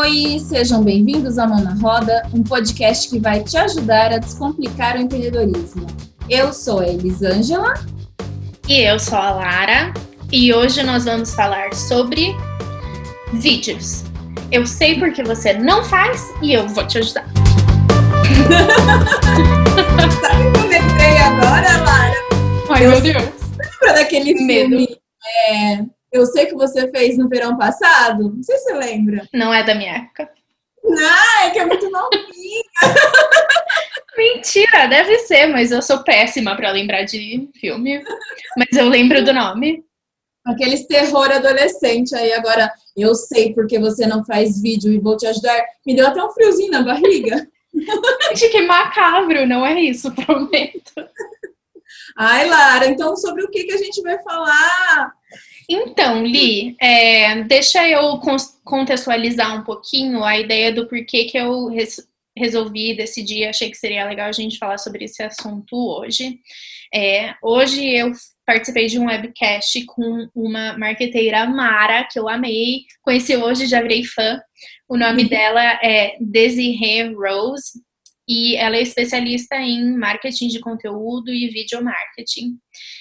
Oi, sejam bem-vindos ao Mão na Roda, um podcast que vai te ajudar a descomplicar o empreendedorismo. Eu sou a Elisângela. E eu sou a Lara. E hoje nós vamos falar sobre vídeos. Eu sei porque você não faz e eu vou te ajudar. Sabe que eu lembrei agora, Lara? Ai, Eu meu Deus. Lembra daquele Medo. filme? é, eu sei que você fez no verão passado. Não sei se você lembra. Não é da minha época. Ah, é que é muito novinho. Mentira, deve ser, mas eu sou péssima pra lembrar de filme. Mas eu lembro do nome. Aqueles terror adolescente aí. Agora, eu sei porque você não faz vídeo e vou te ajudar. Me deu até um friozinho na barriga. Gente, que macabro, não é isso, prometo. Ai, Lara, então sobre o que, que a gente vai falar? Então, Li, é, deixa eu contextualizar um pouquinho a ideia do porquê que eu res- resolvi decidir, achei que seria legal a gente falar sobre esse assunto hoje. É, hoje eu participei de um webcast com uma marqueteira Mara, que eu amei, conheci hoje, já virei fã. O nome dela é Desiree Rose e ela é especialista em marketing de conteúdo e video marketing.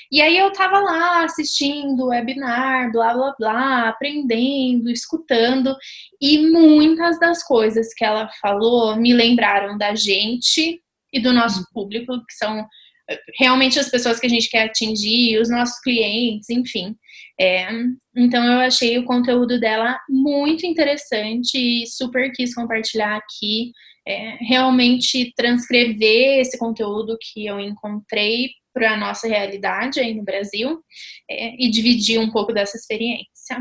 E aí eu tava lá assistindo webinar, blá blá blá, aprendendo, escutando, e muitas das coisas que ela falou me lembraram da gente e do nosso público, que são eh, realmente as pessoas que a gente quer atingir, os nossos clientes, enfim. É, então eu achei o conteúdo dela muito interessante e super quis compartilhar aqui. é, realmente transcrever esse conteúdo que eu encontrei para a nossa realidade aí no Brasil é, e dividir um pouco dessa experiência.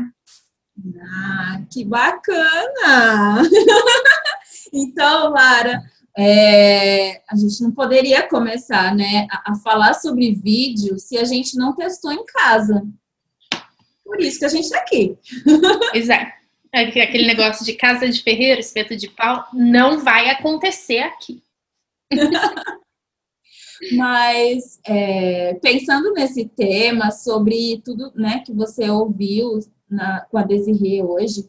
Ah, que bacana! então, Lara, é, a gente não poderia começar né, a, a falar sobre vídeo se a gente não testou em casa. Por isso que a gente está aqui. Pois é. Que Aquele negócio de casa de ferreiro, espeto de pau, não vai acontecer aqui. Mas é, pensando nesse tema, sobre tudo né, que você ouviu na- com a Desirê hoje,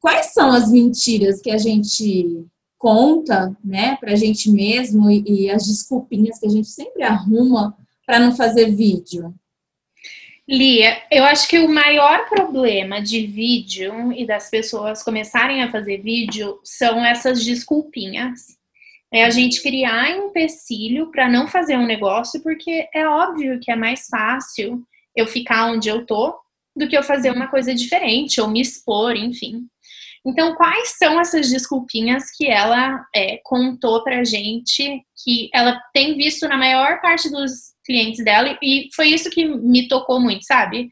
quais são as mentiras que a gente conta né, para a gente mesmo e, e as desculpinhas que a gente sempre arruma para não fazer vídeo? Lia, eu acho que o maior problema de vídeo e das pessoas começarem a fazer vídeo são essas desculpinhas. É a gente criar empecilho para não fazer um negócio, porque é óbvio que é mais fácil eu ficar onde eu tô do que eu fazer uma coisa diferente ou me expor, enfim. Então, quais são essas desculpinhas que ela é, contou pra gente que ela tem visto na maior parte dos clientes dela e foi isso que me tocou muito, sabe?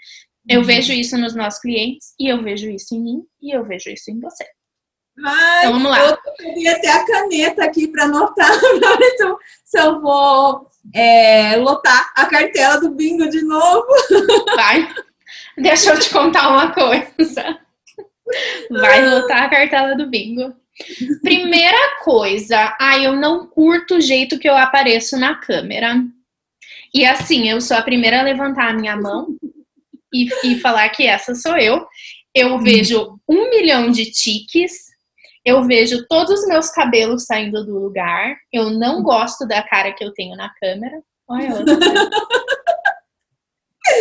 Eu Uhum. vejo isso nos nossos clientes e eu vejo isso em mim e eu vejo isso em você. Ai, Então vamos lá. Eu queria ter a caneta aqui para anotar, para ver se eu, se eu vou é, lotar a cartela do bingo de novo. Vai. Deixa eu te contar uma coisa. Vai lotar a cartela do bingo. Primeira coisa, ai, eu não curto o jeito que eu apareço na câmera. E assim, eu sou a primeira a levantar a minha mão e, e falar que essa sou eu. Eu vejo um milhão de tiques, eu vejo todos os meus cabelos saindo do lugar. Eu não gosto da cara que eu tenho na câmera. Olha.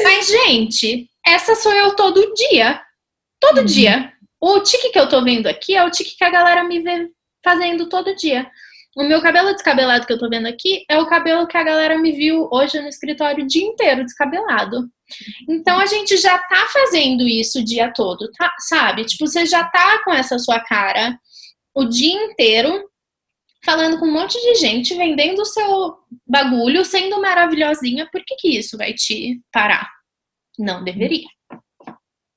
Mas, gente, essa sou eu todo dia. Todo Uhum. dia. O tique que eu tô vendo aqui é o tique que a galera me vê fazendo todo dia. O meu cabelo descabelado que eu tô vendo aqui é o cabelo que a galera me viu hoje no escritório o dia inteiro descabelado. Então a gente já tá fazendo isso o dia todo, tá? Sabe? Tipo, você já tá com essa sua cara o dia inteiro falando com um monte de gente, vendendo o seu bagulho, sendo maravilhosinha. Por que, que isso vai te parar? Não deveria.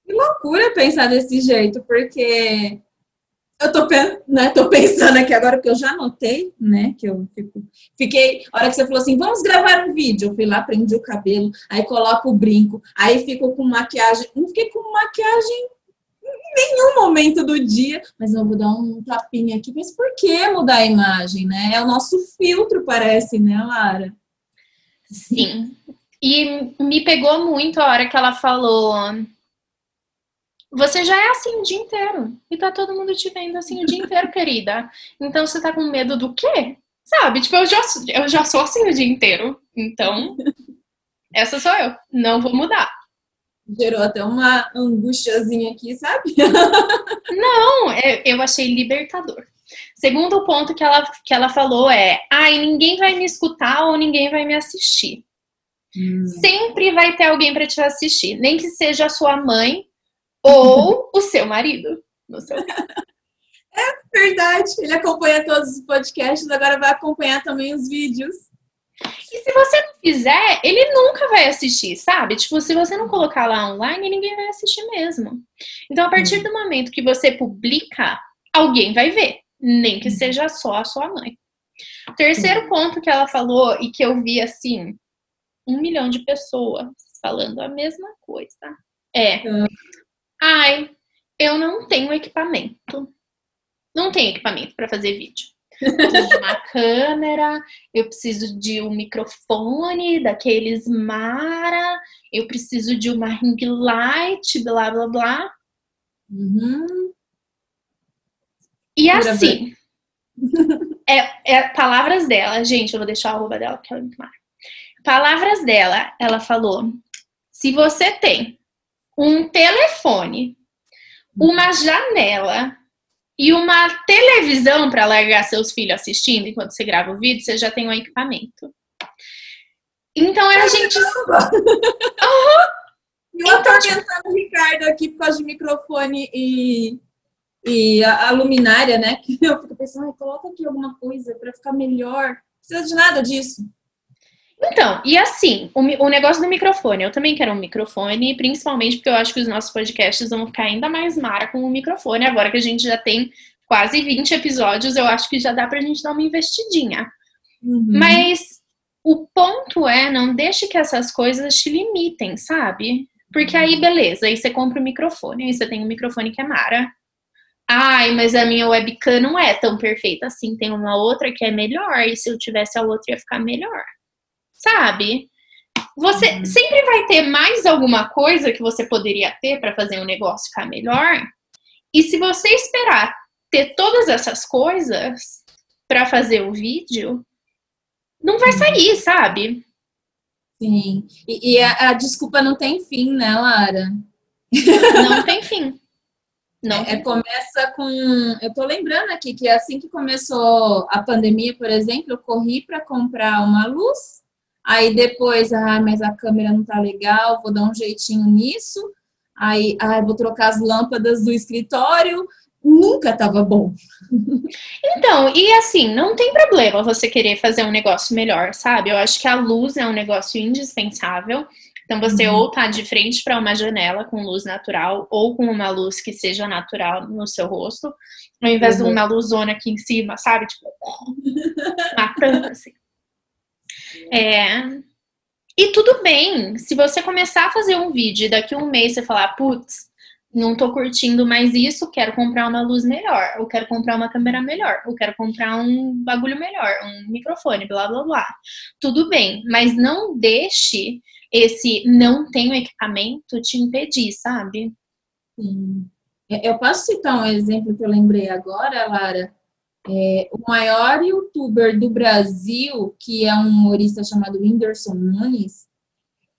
Que loucura pensar desse jeito, porque eu tô, né, tô pensando aqui agora, porque eu já anotei, né? Que eu fico, fiquei. A hora que você falou assim, vamos gravar um vídeo, eu fui lá, prendi o cabelo, aí coloco o brinco, aí fico com maquiagem. Não fiquei com maquiagem em nenhum momento do dia, mas eu vou dar um tapinha aqui. Mas por que mudar a imagem, né? É o nosso filtro, parece, né, Lara? Sim. E me pegou muito a hora que ela falou Você já é assim o dia inteiro. E tá todo mundo te vendo assim o dia inteiro, querida. Então você tá com medo do quê? Sabe? Tipo, eu já, eu já sou assim o dia inteiro. Então, essa sou eu. Não vou mudar. Gerou até uma angustiazinha aqui, sabe? Não, é, eu achei libertador. Segundo ponto que ela, que ela falou é: ai, ninguém vai me escutar ou ninguém vai me assistir. Hum. Sempre vai ter alguém para te assistir, nem que seja a sua mãe ou o seu marido. No seu É verdade. Ele acompanha todos os podcasts, agora vai acompanhar também os vídeos. E se você não fizer, ele nunca vai assistir, sabe? Tipo, se você não colocar lá online, ninguém vai assistir mesmo. Então, a partir do momento que você publica, alguém vai ver, nem que seja só a sua mãe. O terceiro ponto que ela falou e que eu vi assim, um milhão de pessoas falando a mesma coisa é: ai, eu não tenho equipamento. Não tenho equipamento para fazer vídeo. Eu preciso de uma câmera, eu preciso de um microfone daqueles Mara, eu preciso de uma ring light, blá blá blá. Uhum. E assim, é, é, palavras dela, gente, eu vou deixar a roupa dela porque ela é muito mara. Palavras dela, ela falou: se você tem um telefone, uma janela e uma televisão para largar seus filhos assistindo enquanto você grava o vídeo, você já tem um equipamento. Então é a gente. uhum. Eu atormentando o Ricardo aqui por causa de microfone e, e a, a luminária, né? Que eu fico pensando, coloca aqui alguma coisa para ficar melhor. Não precisa de nada disso. Então, e assim, o, o, negócio do microfone. Eu também quero um microfone, principalmente porque eu acho que os nossos podcasts vão ficar ainda mais mara com o microfone. Agora que a gente já tem quase 20 episódios, eu acho que já dá pra gente dar uma investidinha. Uhum. Mas o ponto é, não deixe que essas coisas te limitem, sabe? Porque aí, beleza, aí você compra o microfone, aí você tem um microfone que é mara. Ai, mas a minha webcam não é tão perfeita assim, tem uma outra que é melhor, e se eu tivesse a outra ia ficar melhor sabe? Você uhum. sempre vai ter mais alguma coisa que você poderia ter para fazer um negócio ficar melhor. E se você esperar ter todas essas coisas para fazer o vídeo, não vai uhum. sair, sabe? Sim. E, e a, a, desculpa não tem fim, né, Lara? Não tem fim. Não. É, começa com. Eu tô lembrando aqui que assim que começou a pandemia, por exemplo, eu corri para comprar uma luz Aí depois, ah, mas a câmera não tá legal, vou dar um jeitinho nisso. Aí, ah, vou trocar as lâmpadas do escritório. Nunca tava bom. Então, e assim, não tem problema você querer fazer um negócio melhor, sabe? Eu acho que a luz é um negócio indispensável. Então, você uhum. ou tá de frente para uma janela com luz natural, ou com uma luz que seja natural no seu rosto, ao invés uhum. de uma luzona aqui em cima, sabe? Tipo, matando assim. É... E tudo bem, se você começar a fazer um vídeo e daqui a um mês você falar, putz, não tô curtindo mais isso, quero comprar uma luz melhor, ou quero comprar uma câmera melhor, ou quero comprar um bagulho melhor, um microfone, blá blá blá. Tudo bem, mas não deixe esse não tenho equipamento te impedir, sabe? Sim. Eu posso citar um exemplo que eu lembrei agora, Lara? É, o maior youtuber do Brasil, que é um humorista chamado Whindersson Nunes,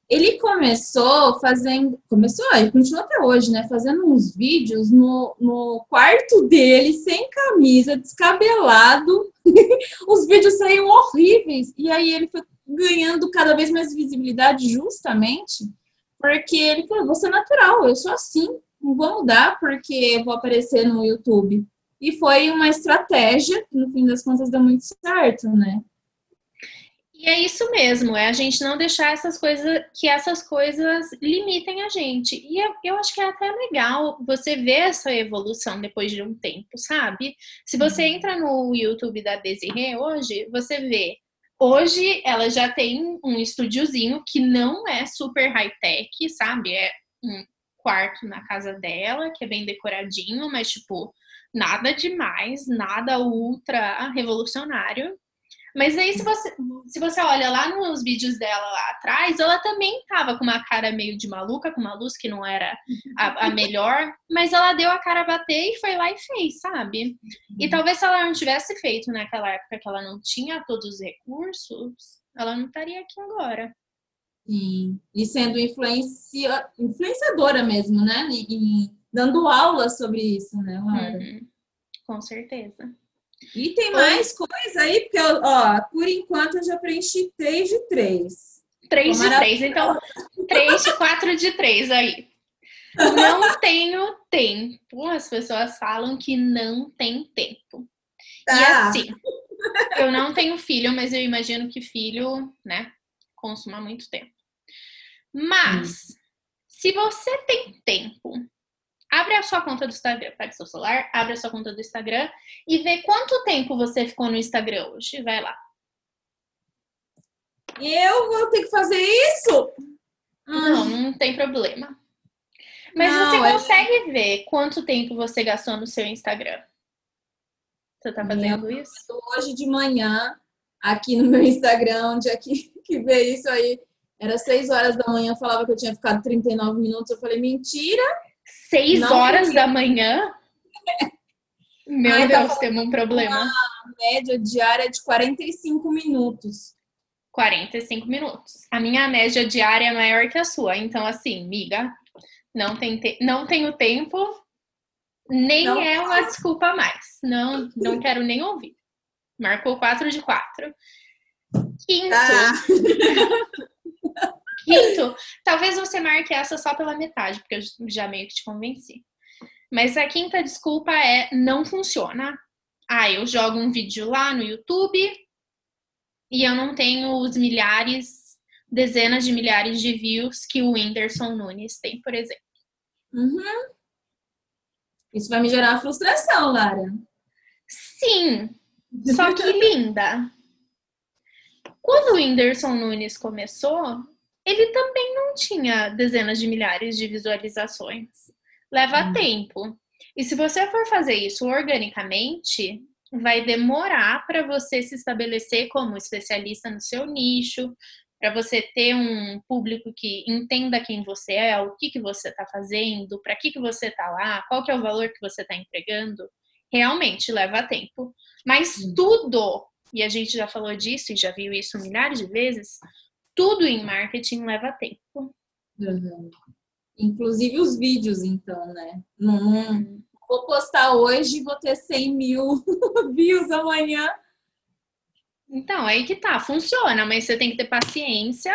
ele começou fazendo, começou, ele continua até hoje, né, fazendo uns vídeos no, no quarto dele, sem camisa, descabelado, os vídeos saíam horríveis, e aí ele foi ganhando cada vez mais visibilidade justamente porque ele falou, vou ser natural, eu sou assim, não vou mudar porque vou aparecer no YouTube. E foi uma estratégia que, no fim das contas, deu muito certo, né? E é isso mesmo, é a gente não deixar essas coisas, que essas coisas limitem a gente. E eu, eu acho que é até legal você ver essa evolução depois de um tempo, sabe? Se você uhum. entra no YouTube da Desirê hoje, você vê. Hoje ela já tem um estúdiozinho que não é super high-tech, sabe? É um quarto na casa dela, que é bem decoradinho, mas tipo, nada demais, nada ultra revolucionário. Mas aí, se você, se você olha lá nos vídeos dela lá atrás, ela também tava com uma cara meio de maluca, com uma luz que não era a, a melhor, mas ela deu a cara a bater e foi lá e fez, sabe? E uhum. talvez se ela não tivesse feito naquela época que ela não tinha todos os recursos, ela não estaria aqui agora. Sim, e sendo influencia, influenciadora mesmo, né? E, e dando aula sobre isso, né, Laura? Uhum. Com certeza. E tem mais coisa aí, porque, ó, por enquanto eu já preenchi 3 de 3. 3 de 3, então 3 de 4 de 3 aí. Não tenho tempo. As pessoas falam que não tem tempo. Tá. E assim, eu não tenho filho, mas eu imagino que filho, né, consuma muito tempo. Mas, hum. se você tem tempo Abre a sua conta do Instagram, pega seu celular, abre a sua conta do Instagram e vê quanto tempo você ficou no Instagram hoje. Vai lá. Eu vou ter que fazer isso? Não, não tem problema. Mas não, você consegue é... ver quanto tempo você gastou no seu Instagram? Você tá fazendo isso? Hoje de manhã, aqui no meu Instagram, onde é que, que vê isso aí, era 6 horas da manhã, falava que eu tinha ficado 39 minutos. Eu falei, mentira! Seis não horas da manhã? Meu Ai, Deus, tá temos um problema. Uma média diária de 45 minutos. 45 minutos. A minha média diária é maior que a sua. Então, assim, miga, não, tem te... não tenho tempo, nem não. é uma desculpa mais. Não, não quero nem ouvir. Marcou 4 de 4. Quinto. Ah. Quinto, talvez você marque essa só pela metade, porque eu já meio que te convenci. Mas a quinta desculpa é não funciona. Ah, eu jogo um vídeo lá no YouTube e eu não tenho os milhares, dezenas de milhares de views que o Whindersson Nunes tem, por exemplo. Uhum. Isso vai me gerar frustração, Lara. Sim, só que linda. Quando o Whindersson Nunes começou, ele também não tinha dezenas de milhares de visualizações. Leva hum. tempo. E se você for fazer isso organicamente, vai demorar para você se estabelecer como especialista no seu nicho, para você ter um público que entenda quem você é, o que, que você está fazendo, para que, que você está lá, qual que é o valor que você está entregando. Realmente leva tempo. Mas tudo, e a gente já falou disso e já viu isso milhares de vezes, tudo em marketing leva tempo. Uhum. Inclusive os vídeos, então, né? Não, não, vou postar hoje e vou ter 100 mil views amanhã. Então, aí que tá, funciona, mas você tem que ter paciência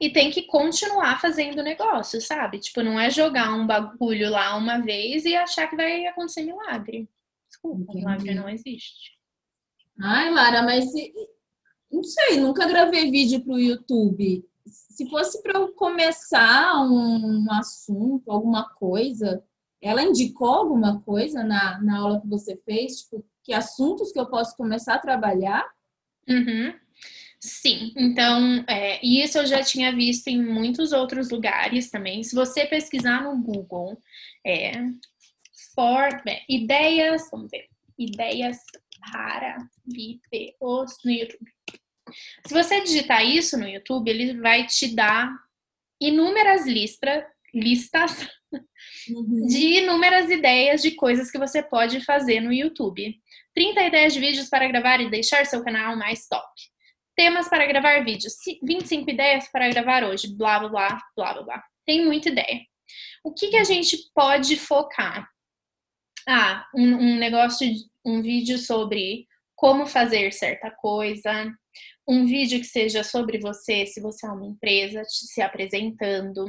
e tem que continuar fazendo negócio, sabe? Tipo, não é jogar um bagulho lá uma vez e achar que vai acontecer milagre. Desculpa, Entendi. milagre não existe. Ai, Lara, mas se, não sei, nunca gravei vídeo para o YouTube. Se fosse para eu começar um assunto, alguma coisa, ela indicou alguma coisa na, na aula que você fez? Tipo, que assuntos que eu posso começar a trabalhar? Uhum. Sim, então, é, isso eu já tinha visto em muitos outros lugares também. Se você pesquisar no Google, é, for, é, ideias, vamos ver, ideias para vídeos no YouTube. Se você digitar isso no YouTube, ele vai te dar inúmeras listas, listas uhum. de inúmeras ideias de coisas que você pode fazer no YouTube. 30 ideias de vídeos para gravar e deixar seu canal mais top. Temas para gravar vídeos. 25 ideias para gravar hoje. Blá, blá, blá, blá, blá, blá. Tem muita ideia. O que, que a gente pode focar? Ah, um, um negócio, um vídeo sobre como fazer certa coisa, um vídeo que seja sobre você, se você é uma empresa, se apresentando,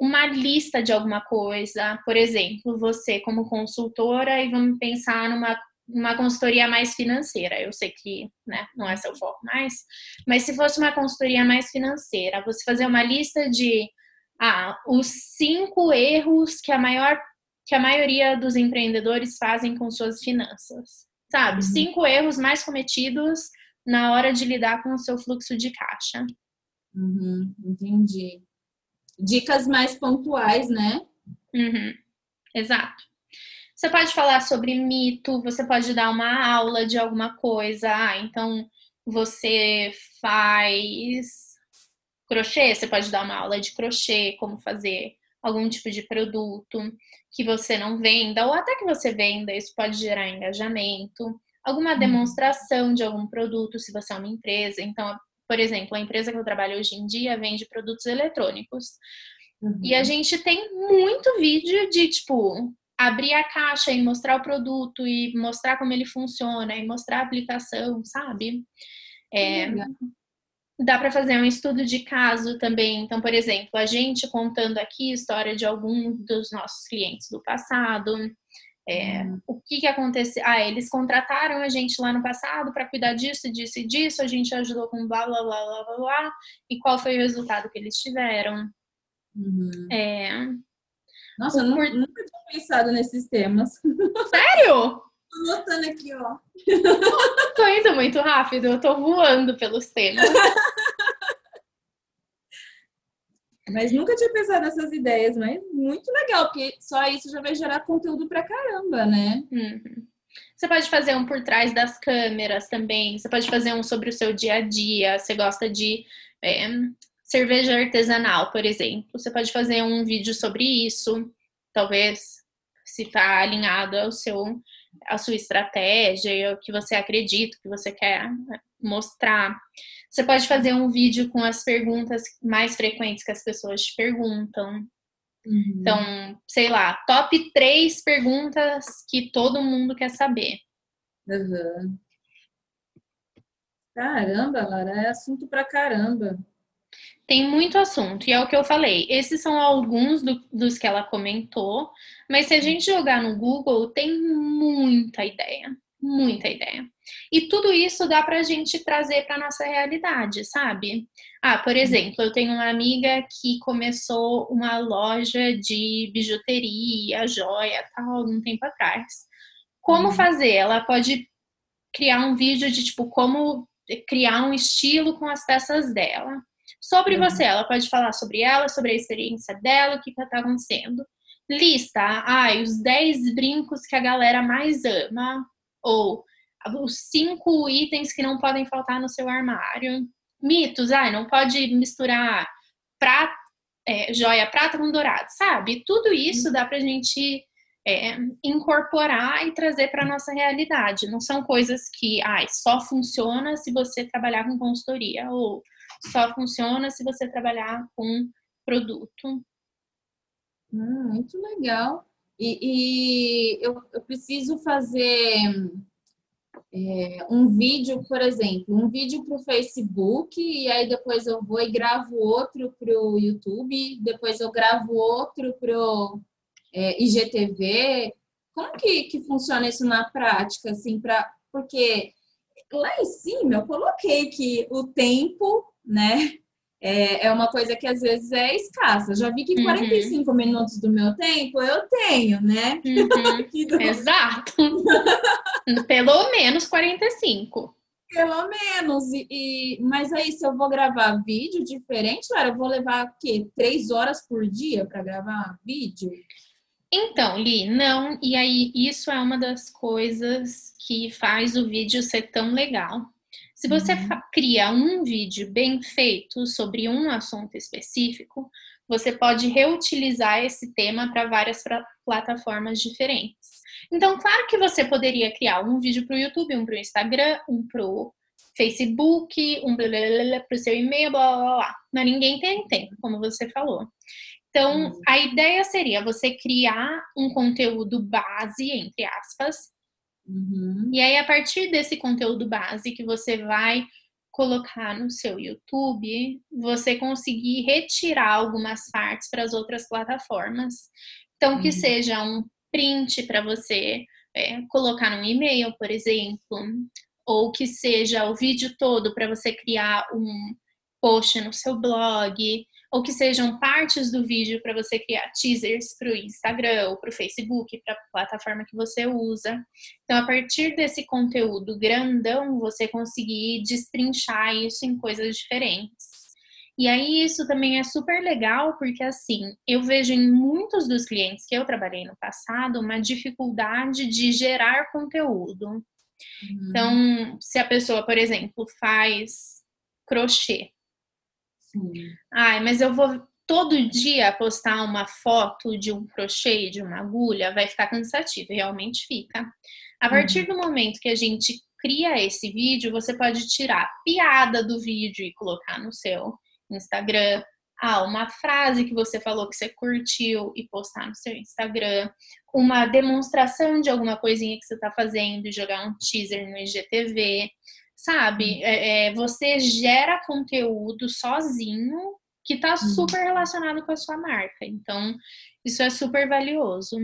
uma lista de alguma coisa, por exemplo, você como consultora e vamos pensar numa uma consultoria mais financeira. Eu sei que né, não é seu foco mais, mas se fosse uma consultoria mais financeira, você fazer uma lista de ah, os cinco erros que a maior que a maioria dos empreendedores fazem com suas finanças. Sabe? Uhum. Cinco erros mais cometidos na hora de lidar com o seu fluxo de caixa. Uhum, entendi. Dicas mais pontuais, né? Uhum, exato. Você pode falar sobre mito, você pode dar uma aula de alguma coisa. Ah, então você faz crochê, você pode dar uma aula de crochê, como fazer algum tipo de produto que você não venda, ou até que você venda, isso pode gerar engajamento, alguma uhum. demonstração de algum produto, se você é uma empresa. Então, por exemplo, a empresa que eu trabalho hoje em dia vende produtos eletrônicos. Uhum. E a uhum. gente tem muito vídeo de, tipo, abrir a caixa e mostrar o produto e mostrar como ele funciona e mostrar a aplicação, sabe? É, dá para fazer um estudo de caso também. Então, por exemplo, a gente contando aqui a história de algum dos nossos clientes do passado. É, hum. O que, que aconteceu? Ah, eles contrataram a gente lá no passado para cuidar disso, disso e disso, a gente ajudou com blá, blá, blá, blá, blá, blá, e qual foi o resultado que eles tiveram. Uhum. É... Nossa, eu nunca, nunca tinha pensado nesses temas. Sério? Tô anotando aqui, ó. tô indo muito rápido, eu tô voando pelos temas. Mas nunca tinha pensado nessas ideias, mas muito legal, porque só isso já vai gerar conteúdo pra caramba, né? Uhum. Você pode fazer um por trás das câmeras também. Você pode fazer um sobre o seu dia a dia. Você gosta de é, cerveja artesanal, por exemplo. Você pode fazer um vídeo sobre isso. Talvez se está alinhado ao seu a sua estratégia, o que você acredita, o que você quer mostrar. Você pode fazer um vídeo com as perguntas mais frequentes que as pessoas te perguntam. Uhum. Então, sei lá, top três perguntas que todo mundo quer saber. Uhum. Caramba, Lara, é assunto pra caramba. Tem muito assunto, e é o que eu falei. Esses são alguns do, dos que ela comentou, mas se a gente jogar no Google, tem muita ideia, muita ideia. E tudo isso dá pra gente trazer pra nossa realidade, sabe? Ah, por exemplo, eu tenho uma amiga que começou uma loja de bijuteria, joia, tal, algum tempo atrás. Como uhum. fazer? Ela pode criar um vídeo de tipo como criar um estilo com as peças dela sobre uhum. você. Ela pode falar sobre ela, sobre a experiência dela, o que está acontecendo. Lista, ai, os 10 brincos que a galera mais ama, ou os cinco itens que não podem faltar no seu armário. Mitos, ai, não pode misturar prata, é, joia prata com dourado, sabe? Tudo isso dá pra gente é, incorporar e trazer para nossa realidade. Não são coisas que, ai, só funciona se você trabalhar com consultoria, ou só funciona se você trabalhar com produto. Hum, muito legal. E, e eu, eu, preciso fazer é, um vídeo, por exemplo, um vídeo para o Facebook, e aí depois eu vou e gravo outro para o YouTube, depois eu gravo outro para o é, IGTV. Como que, que funciona isso na prática, assim, pra, porque lá em cima eu coloquei que o tempo né? É, é uma coisa que às vezes é escassa. Já vi que 45 uhum. minutos do meu tempo eu tenho, né? Uhum. Exato. Pelo menos 45. Pelo menos. E, e, mas aí, se eu vou gravar vídeo diferente, cara, eu vou levar o quê? Três horas por dia para gravar vídeo? Então, Li, não. E aí, isso é uma das coisas que faz o vídeo ser tão legal. Se você uhum. cria um vídeo bem feito sobre um assunto específico, você pode reutilizar esse tema para várias plataformas diferentes. Então, claro que você poderia criar um vídeo para o YouTube, um para o Instagram, um para o Facebook, um para o seu e-mail, blá, blá, blá. Mas ninguém tem tempo, como você falou. Então, uhum. a ideia seria você criar um conteúdo base, entre aspas, Uhum. E aí, a partir desse conteúdo base que você vai colocar no seu YouTube, você conseguir retirar algumas partes para as outras plataformas. Então, que uhum. seja um print para você é, colocar num e-mail, por exemplo, ou que seja o vídeo todo para você criar um post no seu blog, ou que sejam partes do vídeo para você criar teasers para o Instagram ou para o Facebook, para a plataforma que você usa. Então, a partir desse conteúdo grandão, você conseguir destrinchar isso em coisas diferentes. E aí, isso também é super legal, porque assim, eu vejo em muitos dos clientes que eu trabalhei no passado uma dificuldade de gerar conteúdo. Uhum. Então, se a pessoa, por exemplo, faz crochê. Sim. Ai, mas eu vou todo dia postar uma foto de um crochê, de uma agulha, vai ficar cansativo, realmente fica. A partir uhum. do momento que a gente cria esse vídeo, você pode tirar a piada do vídeo e colocar no seu Instagram. Ah, uma frase que você falou que você curtiu e postar no seu Instagram. Uma demonstração de alguma coisinha que você está fazendo e jogar um teaser no IGTV. Sabe? É, é, você gera conteúdo sozinho que está uhum. super relacionado com a sua marca. Então, isso é super valioso.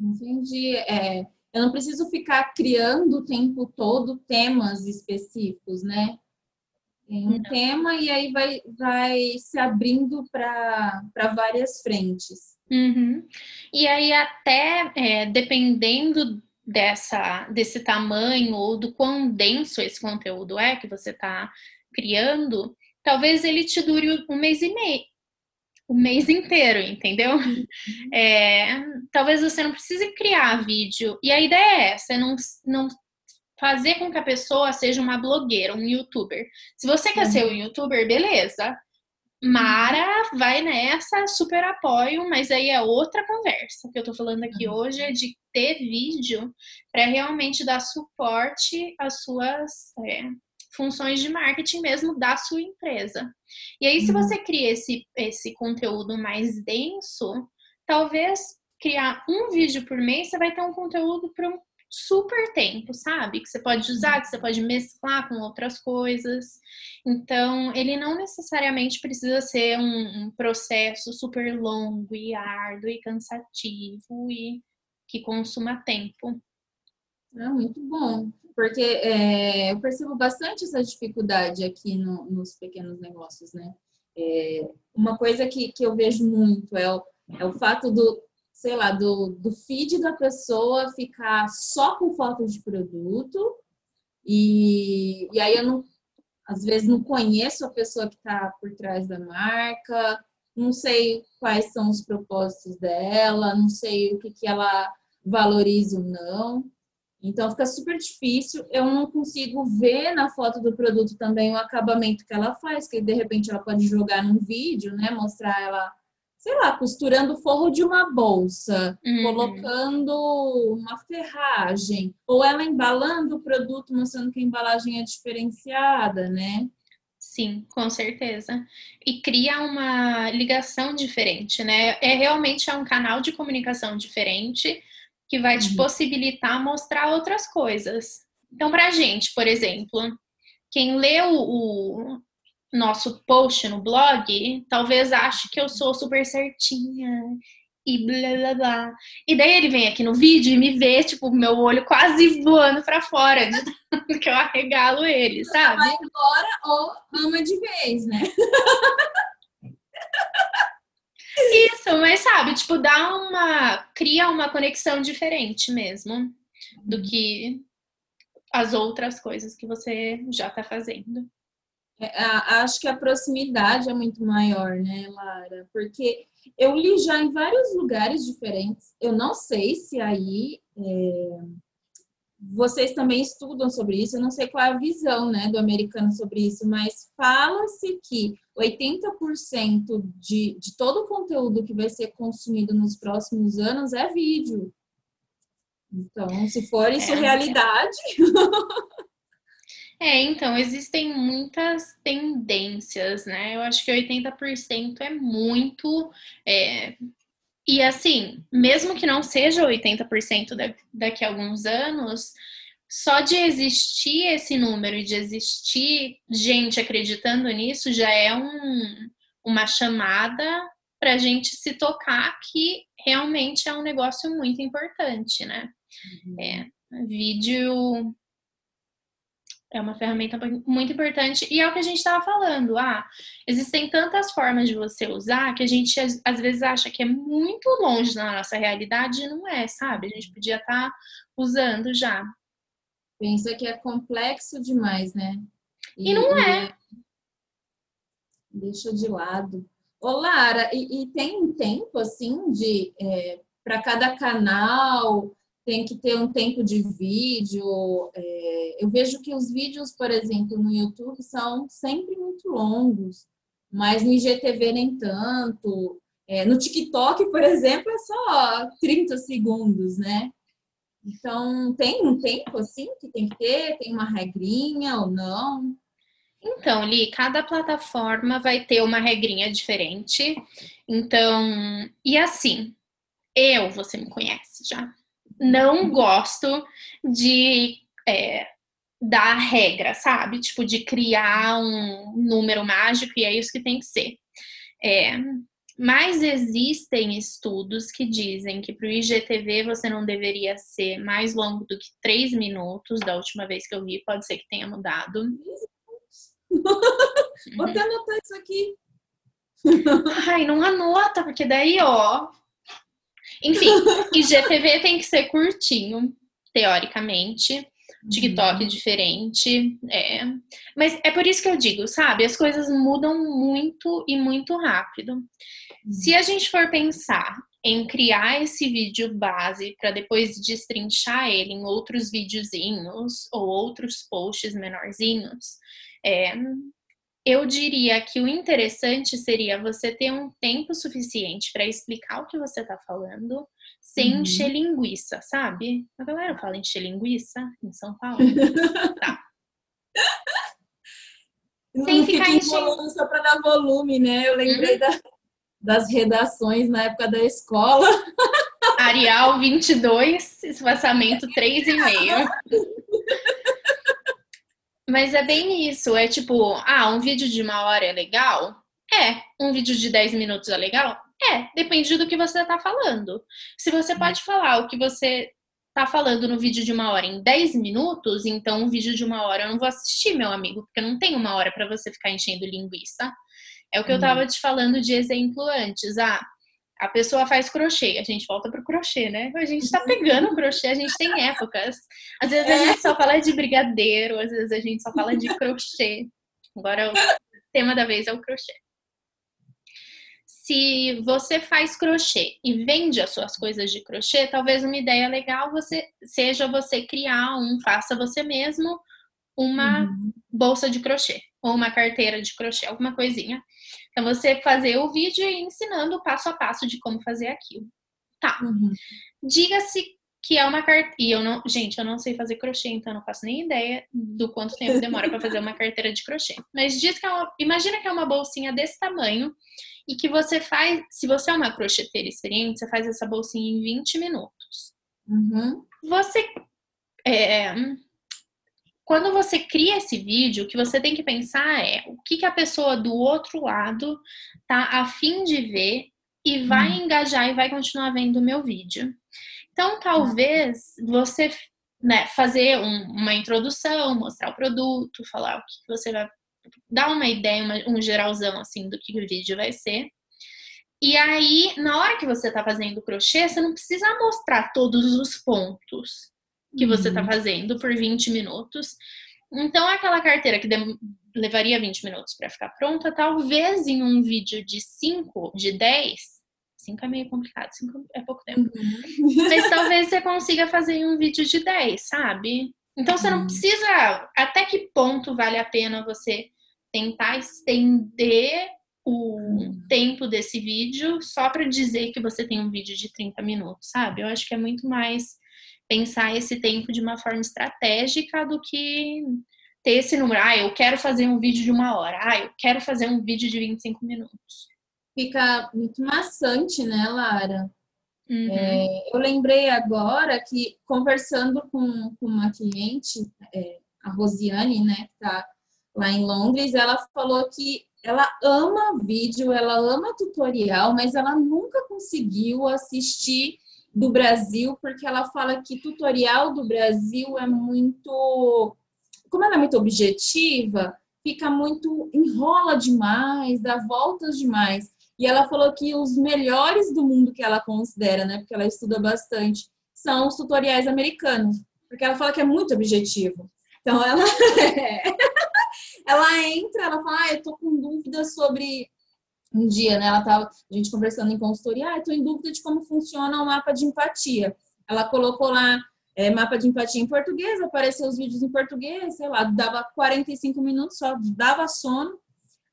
Entendi. É, eu não preciso ficar criando o tempo todo temas específicos, né? Tem um não. tema e aí vai, vai se abrindo para várias frentes. Uhum. E aí, até é, dependendo dessa, desse tamanho ou do quão denso esse conteúdo é que você está criando, talvez ele te dure um mês e meio, o mês inteiro, entendeu? Uhum. É, talvez você não precise criar vídeo. E a ideia é essa, é não, não fazer com que a pessoa seja uma blogueira, um youtuber. Se você quer uhum. ser um youtuber, beleza. Mara, vai nessa, super apoio, mas aí é outra conversa. O que eu tô falando aqui uhum. hoje é de ter vídeo para realmente dar suporte às suas é, funções de marketing mesmo da sua empresa. E aí, se uhum. você cria esse, esse conteúdo mais denso, talvez criar um vídeo por mês, você vai ter um conteúdo para um super tempo, sabe? Que você pode usar, que você pode mesclar com outras coisas. Então, ele não necessariamente precisa ser um, um processo super longo e árduo e cansativo e que consuma tempo. É muito bom porque é, eu percebo bastante essa dificuldade aqui no, nos pequenos negócios, né? É, uma coisa que, que eu vejo muito é o, é o fato do, sei lá, do, do feed da pessoa ficar só com foto de produto e, e aí eu não, às vezes não conheço a pessoa que está por trás da marca, não sei quais são os propósitos dela, não sei o que, que ela valoriza ou não. Então fica super difícil. Eu não consigo ver na foto do produto também o acabamento que ela faz, que de repente ela pode jogar num vídeo, né? Mostrar ela, sei lá, costurando o forro de uma bolsa, uhum. colocando uma ferragem, ou ela embalando o produto, mostrando que a embalagem é diferenciada, né? Sim, com certeza. E cria uma ligação diferente, né? É realmente é um canal de comunicação diferente que vai te uhum. possibilitar mostrar outras coisas. Então, para a gente, por exemplo, quem lê o, o, nosso post no blog, talvez ache que eu sou super certinha e blá blá blá. E daí ele vem aqui no vídeo e me vê, tipo, meu olho quase voando para fora, de que eu arregalo ele, sabe? Vai embora ou ama de vez, né? Isso, mas sabe, tipo, dá uma. cria uma conexão diferente mesmo do que as outras coisas que você já tá fazendo. É, acho que a proximidade é muito maior, né, Lara? Porque eu li já em vários lugares diferentes. Eu não sei se aí é, vocês também estudam sobre isso, eu não sei qual é a visão né, do americano sobre isso, mas fala-se que 80% de, de todo o conteúdo que vai ser consumido nos próximos anos é vídeo. Então, se for isso é, realidade. É, então, existem muitas tendências, né? Eu acho que 80% é muito. É, e assim, mesmo que não seja 80% daqui a alguns anos, só de existir esse número e de existir gente acreditando nisso já é um, uma chamada para a gente se tocar que realmente é um negócio muito importante, né? Uhum. É, vídeo é uma ferramenta muito importante e é o que a gente estava falando. Ah, existem tantas formas de você usar que a gente às vezes acha que é muito longe da nossa realidade e não é, sabe? A gente podia estar tá usando já. Pensa que é complexo demais, né? E, e não é. Deixa de lado. Ô, Lara, e, e tem um tempo assim de é, para cada canal tem que ter um tempo de vídeo. É, eu vejo que os vídeos, por exemplo, no YouTube são sempre muito longos, mas no IGTV nem tanto. É, no TikTok, por exemplo, é só 30 segundos, né? Então, tem um tempo assim que tem que ter? Tem uma regrinha ou não? Então, Li, cada plataforma vai ter uma regrinha diferente. Então, e assim, eu, você me conhece já, não gosto de é, dar regra, sabe? Tipo, de criar um número mágico e é isso que tem que ser. É, mas existem estudos que dizem que para o IGTV você não deveria ser mais longo do que três minutos. Da última vez que eu vi, pode ser que tenha mudado. Vou até anotar isso aqui. Ai, não anota, porque daí, ó. Enfim, IGTV tem que ser curtinho, teoricamente. TikTok uhum. diferente. É. Mas é por isso que eu digo, sabe? As coisas mudam muito e muito rápido. Uhum. Se a gente for pensar em criar esse vídeo base para depois destrinchar ele em outros videozinhos ou outros posts menorzinhos, é, eu diria que o interessante seria você ter um tempo suficiente para explicar o que você está falando, sem uhum. encher linguiça, sabe? A galera fala encher linguiça em São Paulo. tá. Não sem ficar enchendo. Só para dar volume, né? Eu lembrei uhum. da, das redações na época da escola. Arial 22, espaçamento 3,5. Mas é bem isso, é tipo, ah, um vídeo de uma hora é legal? É. Um vídeo de 10 minutos é legal? É, depende do que você está falando. Se você pode falar o que você está falando no vídeo de uma hora em 10 minutos, então um vídeo de uma hora eu não vou assistir, meu amigo, porque não tem uma hora para você ficar enchendo linguiça. É o que eu estava uhum. te falando de exemplo antes. Ah, a pessoa faz crochê, a gente volta pro crochê, né? A gente tá pegando o crochê, a gente tem épocas. Às vezes a gente só fala de brigadeiro, às vezes a gente só fala de crochê. Agora o tema da vez é o crochê se você faz crochê e vende as suas coisas de crochê, talvez uma ideia legal você seja você criar um faça você mesmo uma uhum. bolsa de crochê ou uma carteira de crochê, alguma coisinha. Então você fazer o vídeo e ensinando passo a passo de como fazer aquilo. Tá. Uhum. Diga-se que é uma carteira. E eu não. Gente, eu não sei fazer crochê, então eu não faço nem ideia do quanto tempo demora para fazer uma carteira de crochê. Mas diz que é uma. Imagina que é uma bolsinha desse tamanho e que você faz. Se você é uma crocheteira experiente, você faz essa bolsinha em 20 minutos. Uhum. Você. É, quando você cria esse vídeo, o que você tem que pensar é o que, que a pessoa do outro lado tá afim de ver e vai uhum. engajar e vai continuar vendo o meu vídeo. Então, talvez você né, fazer um, uma introdução, mostrar o produto, falar o que, você vai. dar uma ideia, uma, um geralzão assim do que o vídeo vai ser. E aí, na hora que você está fazendo o crochê, você não precisa mostrar todos os pontos que você está uhum. fazendo por 20 minutos. Então, aquela carteira que levaria 20 minutos para ficar pronta, talvez em um vídeo de 5, de 10, Cinco é meio complicado, cinco é pouco tempo. Uhum. Mas talvez você consiga fazer em um vídeo de 10, sabe? Então você não uhum. precisa. Até que ponto vale a pena você tentar estender o uhum. tempo desse vídeo só para dizer que você tem um vídeo de 30 minutos, sabe? Eu acho que é muito mais pensar esse tempo de uma forma estratégica do que ter esse número. Ah, eu quero fazer um vídeo de uma hora. Ah, eu quero fazer um vídeo de 25 minutos fica muito maçante, né, Lara? Uhum. É, eu lembrei agora que, conversando com, com uma cliente, é, a Rosiane, né, que está lá em Londres, ela falou que ela ama vídeo, ela ama tutorial, mas ela nunca conseguiu assistir do Brasil, porque ela fala que tutorial do Brasil é muito. Como ela é muito objetiva, fica muito. enrola demais, dá voltas demais. E ela falou que os melhores do mundo que ela considera, né, porque ela estuda bastante, são os tutoriais americanos, porque ela fala que é muito objetivo. Então ela ela entra, ela fala: "Ah, eu tô com dúvida sobre um dia, né? Ela tava a gente conversando em consultoria, ah, tô em dúvida de como funciona o mapa de empatia. Ela colocou lá é, mapa de empatia em português, apareceu os vídeos em português, sei lá, dava 45 minutos só, dava sono.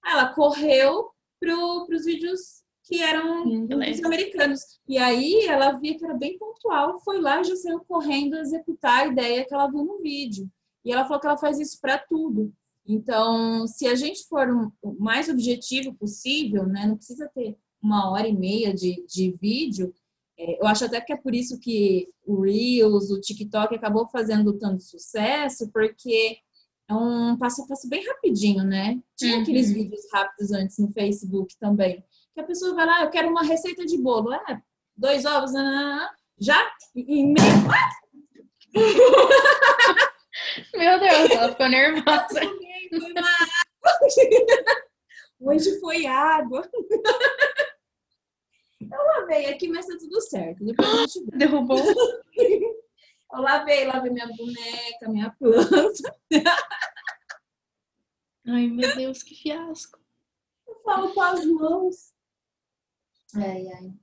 Aí ela correu para os vídeos que eram os americanos. E aí ela via que era bem pontual, foi lá e já saiu correndo executar a ideia que ela viu no vídeo. E ela falou que ela faz isso para tudo. Então, se a gente for o mais objetivo possível, né, não precisa ter uma hora e meia de, de vídeo. É, eu acho até que é por isso que o Reels, o TikTok acabou fazendo tanto sucesso, porque é um passo a passo bem rapidinho, né? Tinha uhum. aqueles vídeos rápidos antes no Facebook também. Que a pessoa vai lá, eu quero uma receita de bolo. É, dois ovos, já em meio. Meu Deus, ela ficou nervosa. Hoje foi água. Eu lavei aqui, mas tá tudo certo. Depois a gente... Derrubou? Eu lavei, lavei minha boneca, minha planta. Ai, meu Deus, que fiasco. Eu falo com as mãos. Ai, ai.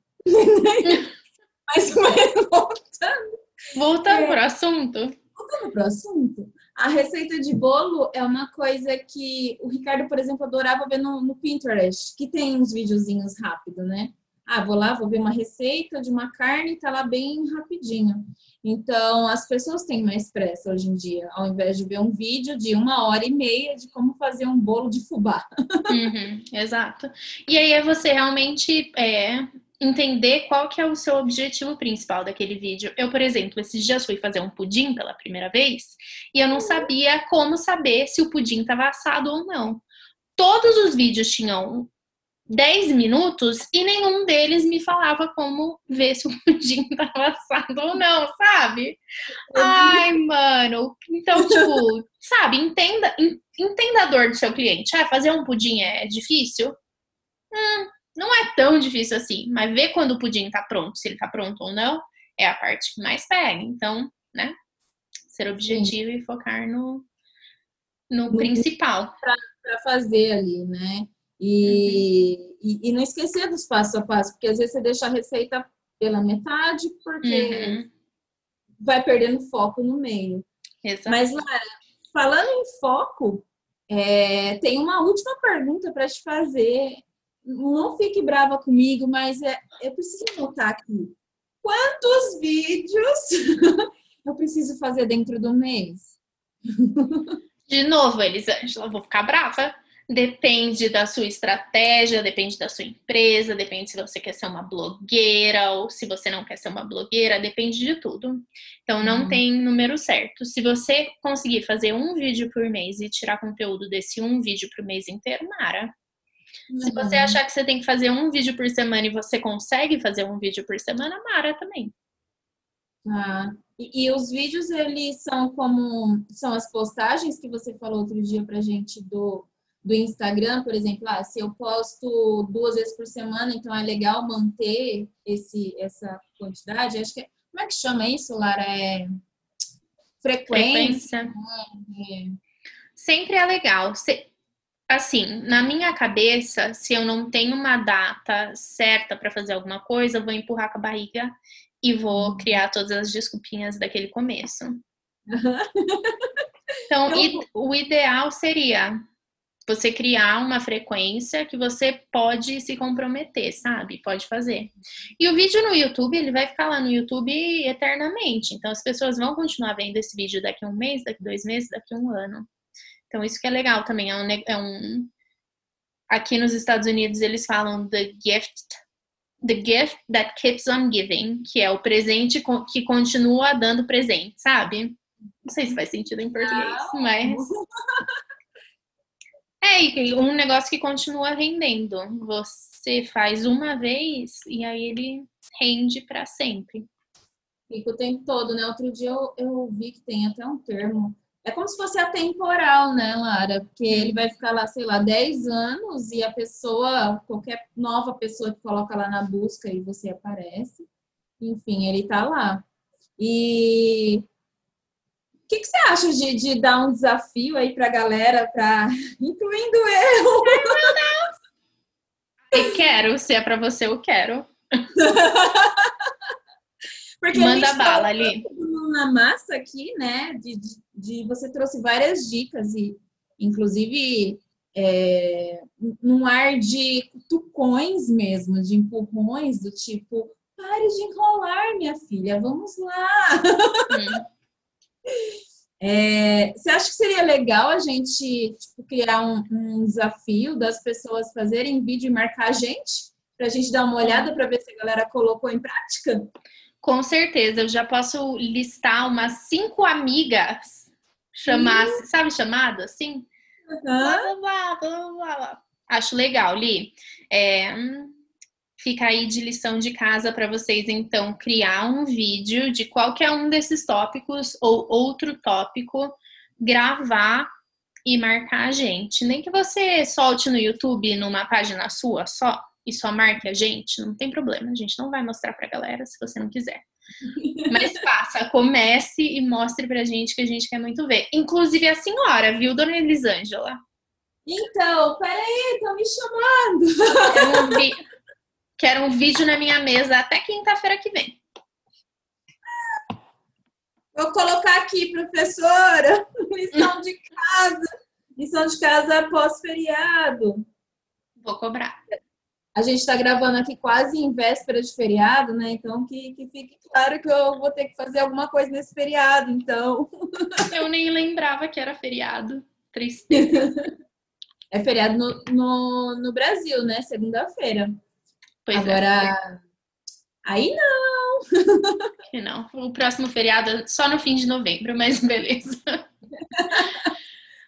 mas, mas voltando. Voltando é, para o assunto. Voltando para o assunto. A receita de bolo é uma coisa que o Ricardo, por exemplo, adorava ver no, no Pinterest, que tem uns videozinhos rápidos, né? Ah, vou lá, vou ver uma receita de uma carne, tá lá bem rapidinho. Então, as pessoas têm mais pressa hoje em dia, ao invés de ver um vídeo de uma hora e meia de como fazer um bolo de fubá. Uhum, exato. E aí é você realmente é, entender qual que é o seu objetivo principal daquele vídeo. Eu, por exemplo, esses dias fui fazer um pudim pela primeira vez e eu não sabia como saber se o pudim estava assado ou não. Todos os vídeos tinham 10 minutos e nenhum deles me falava como ver se o pudim tava assado ou não, sabe? Ai, mano. Então, tipo, sabe, entenda, entenda a dor do seu cliente. Ah, fazer um pudim é difícil? Hum, não é tão difícil assim, mas ver quando o pudim tá pronto, se ele tá pronto ou não, é a parte que mais pega. Então, né? Ser objetivo Sim. e focar no, no, principal. Para fazer ali, né? E, uhum. e, e, não esquecer dos passo a passo, porque às vezes você deixa a receita pela metade, porque uhum. vai perdendo foco no meio. Mas, Lara, falando em foco, é, tem uma última pergunta para te fazer. Não fique brava comigo, mas é, eu preciso anotar aqui. Quantos vídeos eu preciso fazer dentro do mês? De novo, Elisângela, vou ficar brava. Depende da sua estratégia, depende da sua empresa, depende se você quer ser uma blogueira ou se você não quer ser uma blogueira, depende de tudo. Então não uhum. tem número certo. Se você conseguir fazer um vídeo por mês e tirar conteúdo desse um vídeo por mês inteiro, Mara. Uhum. Se você achar que você tem que fazer um vídeo por semana e você consegue fazer um vídeo por semana, Mara também. Ah, e, e, os vídeos, eles são como... São as postagens que você falou outro dia pra gente do do Instagram, por exemplo, ah, se eu posto duas vezes por semana, então é legal manter esse, essa quantidade. Acho que é, como é que chama isso, Lara? É frequência. frequência. É. Sempre é legal. Se, assim, na minha cabeça, se eu não tenho uma data certa para fazer alguma coisa, eu vou empurrar com a barriga e vou uhum. criar todas as desculpinhas daquele começo. Então, o ideal seria você criar uma frequência que você pode se comprometer, sabe? Pode fazer. E o vídeo no YouTube, ele vai ficar lá no YouTube eternamente. Então as pessoas vão continuar vendo esse vídeo daqui a um mês, daqui a dois meses, daqui a um ano. Então isso que é legal também. É um, é um... Aqui nos Estados Unidos eles falam the gift The gift that keeps on giving, que é o presente que continua dando presente, sabe? Não sei se faz sentido em português, Não. mas É, um negócio que continua rendendo. Você faz uma vez e aí ele rende para sempre. Fica o tempo todo, né? Outro dia eu, eu vi que tem até um termo. É como se fosse atemporal, né, Lara? Porque ele vai ficar lá, sei lá, 10 anos e a pessoa, qualquer nova pessoa que coloca lá na busca e você aparece. Enfim, ele tá lá. E o que, que, você acha de, de, dar um desafio aí para a galera, pra, incluindo eu? Ai, meu Deus! Eu quero, se é para você, eu quero. Porque Manda bala ali. Na massa aqui, né? De, de, de, você trouxe várias dicas e, inclusive, é, num ar de cutucões mesmo, de empurrões, do tipo, pare de enrolar, minha filha, vamos lá. Hum. É, você acha que seria legal a gente tipo, criar um, um, desafio das pessoas fazerem vídeo e marcar a gente? Para a gente dar uma olhada para ver se a galera colocou em prática? Com certeza, eu já posso listar umas cinco amigas, chamar, hum. sabe, chamada assim? Uhum. Blá, blá, blá, blá, Acho legal, Li. É, hum, fica aí de lição de casa para vocês, então, criar um vídeo de qualquer um desses tópicos ou outro tópico, gravar e marcar a gente. Nem que você solte no YouTube numa página sua só e só marque a gente, não tem problema, a gente não vai mostrar pra galera se você não quiser. Mas faça, comece e mostre pra gente que a gente quer muito ver. Inclusive a senhora, viu, dona Elisângela? Então, peraí, estão me chamando. Eu não vi. Quero um vídeo na minha mesa até quinta-feira que vem. Vou colocar aqui, professora, lição de casa. Lição de casa pós-feriado. Vou cobrar. A gente está gravando aqui quase em véspera de feriado, né? Então que, que fique claro que eu vou ter que fazer alguma coisa nesse feriado, então. Eu nem lembrava que era feriado. Tristeza. É feriado no, no, no Brasil, né? Segunda-feira. Pois é. Agora, é. aí não. Que não. O próximo feriado é só no fim de novembro, mas beleza.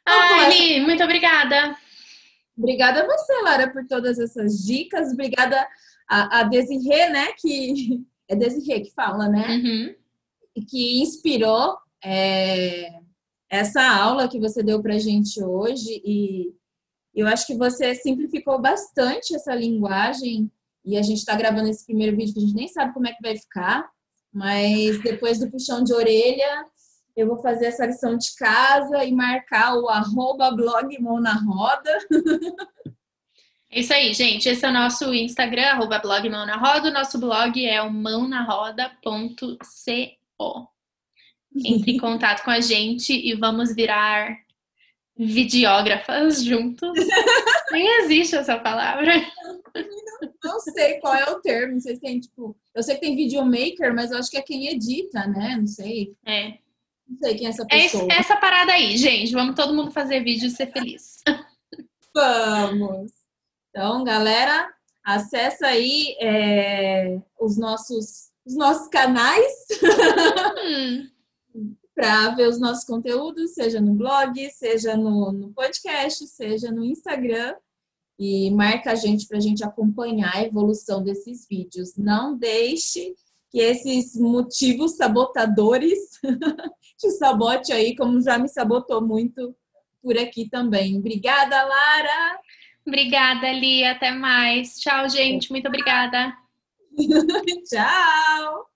Ai, muito obrigada. Obrigada a você, Lara, por todas essas dicas. Obrigada a, a Desirê, né? Que é Desirê que fala, né? Uhum. Que inspirou é, essa aula que você deu pra gente hoje. E eu acho que você simplificou bastante essa linguagem e a gente está gravando esse primeiro vídeo que a gente nem sabe como é que vai ficar, mas depois do puxão de orelha, eu vou fazer essa lição de casa e marcar o arroba blog Mão na Roda. É isso aí, gente. Esse é o nosso Instagram, arroba blog Mão na Roda. O nosso blog é o mãonaroda.co. Entre em contato com a gente e vamos virar videógrafas juntos. Nem existe essa palavra. Não sei qual é o termo. Não sei se tem, tipo. Eu sei que tem videomaker, mas eu acho que é quem edita, né? Não sei. É. Não sei quem é essa é pessoa. É essa parada aí, gente. Vamos todo mundo fazer vídeo e ser feliz. Vamos! Então, galera, acessa aí é, os, nossos, os nossos canais. Hum para ver os nossos conteúdos, seja no blog, seja no, no podcast, seja no Instagram. E marca a gente para a gente acompanhar a evolução desses vídeos. Não deixe que esses motivos sabotadores te sabote aí, como já me sabotou muito por aqui também. Obrigada, Lara! Obrigada, Lia. Até mais. Tchau, gente. Muito obrigada. Tchau!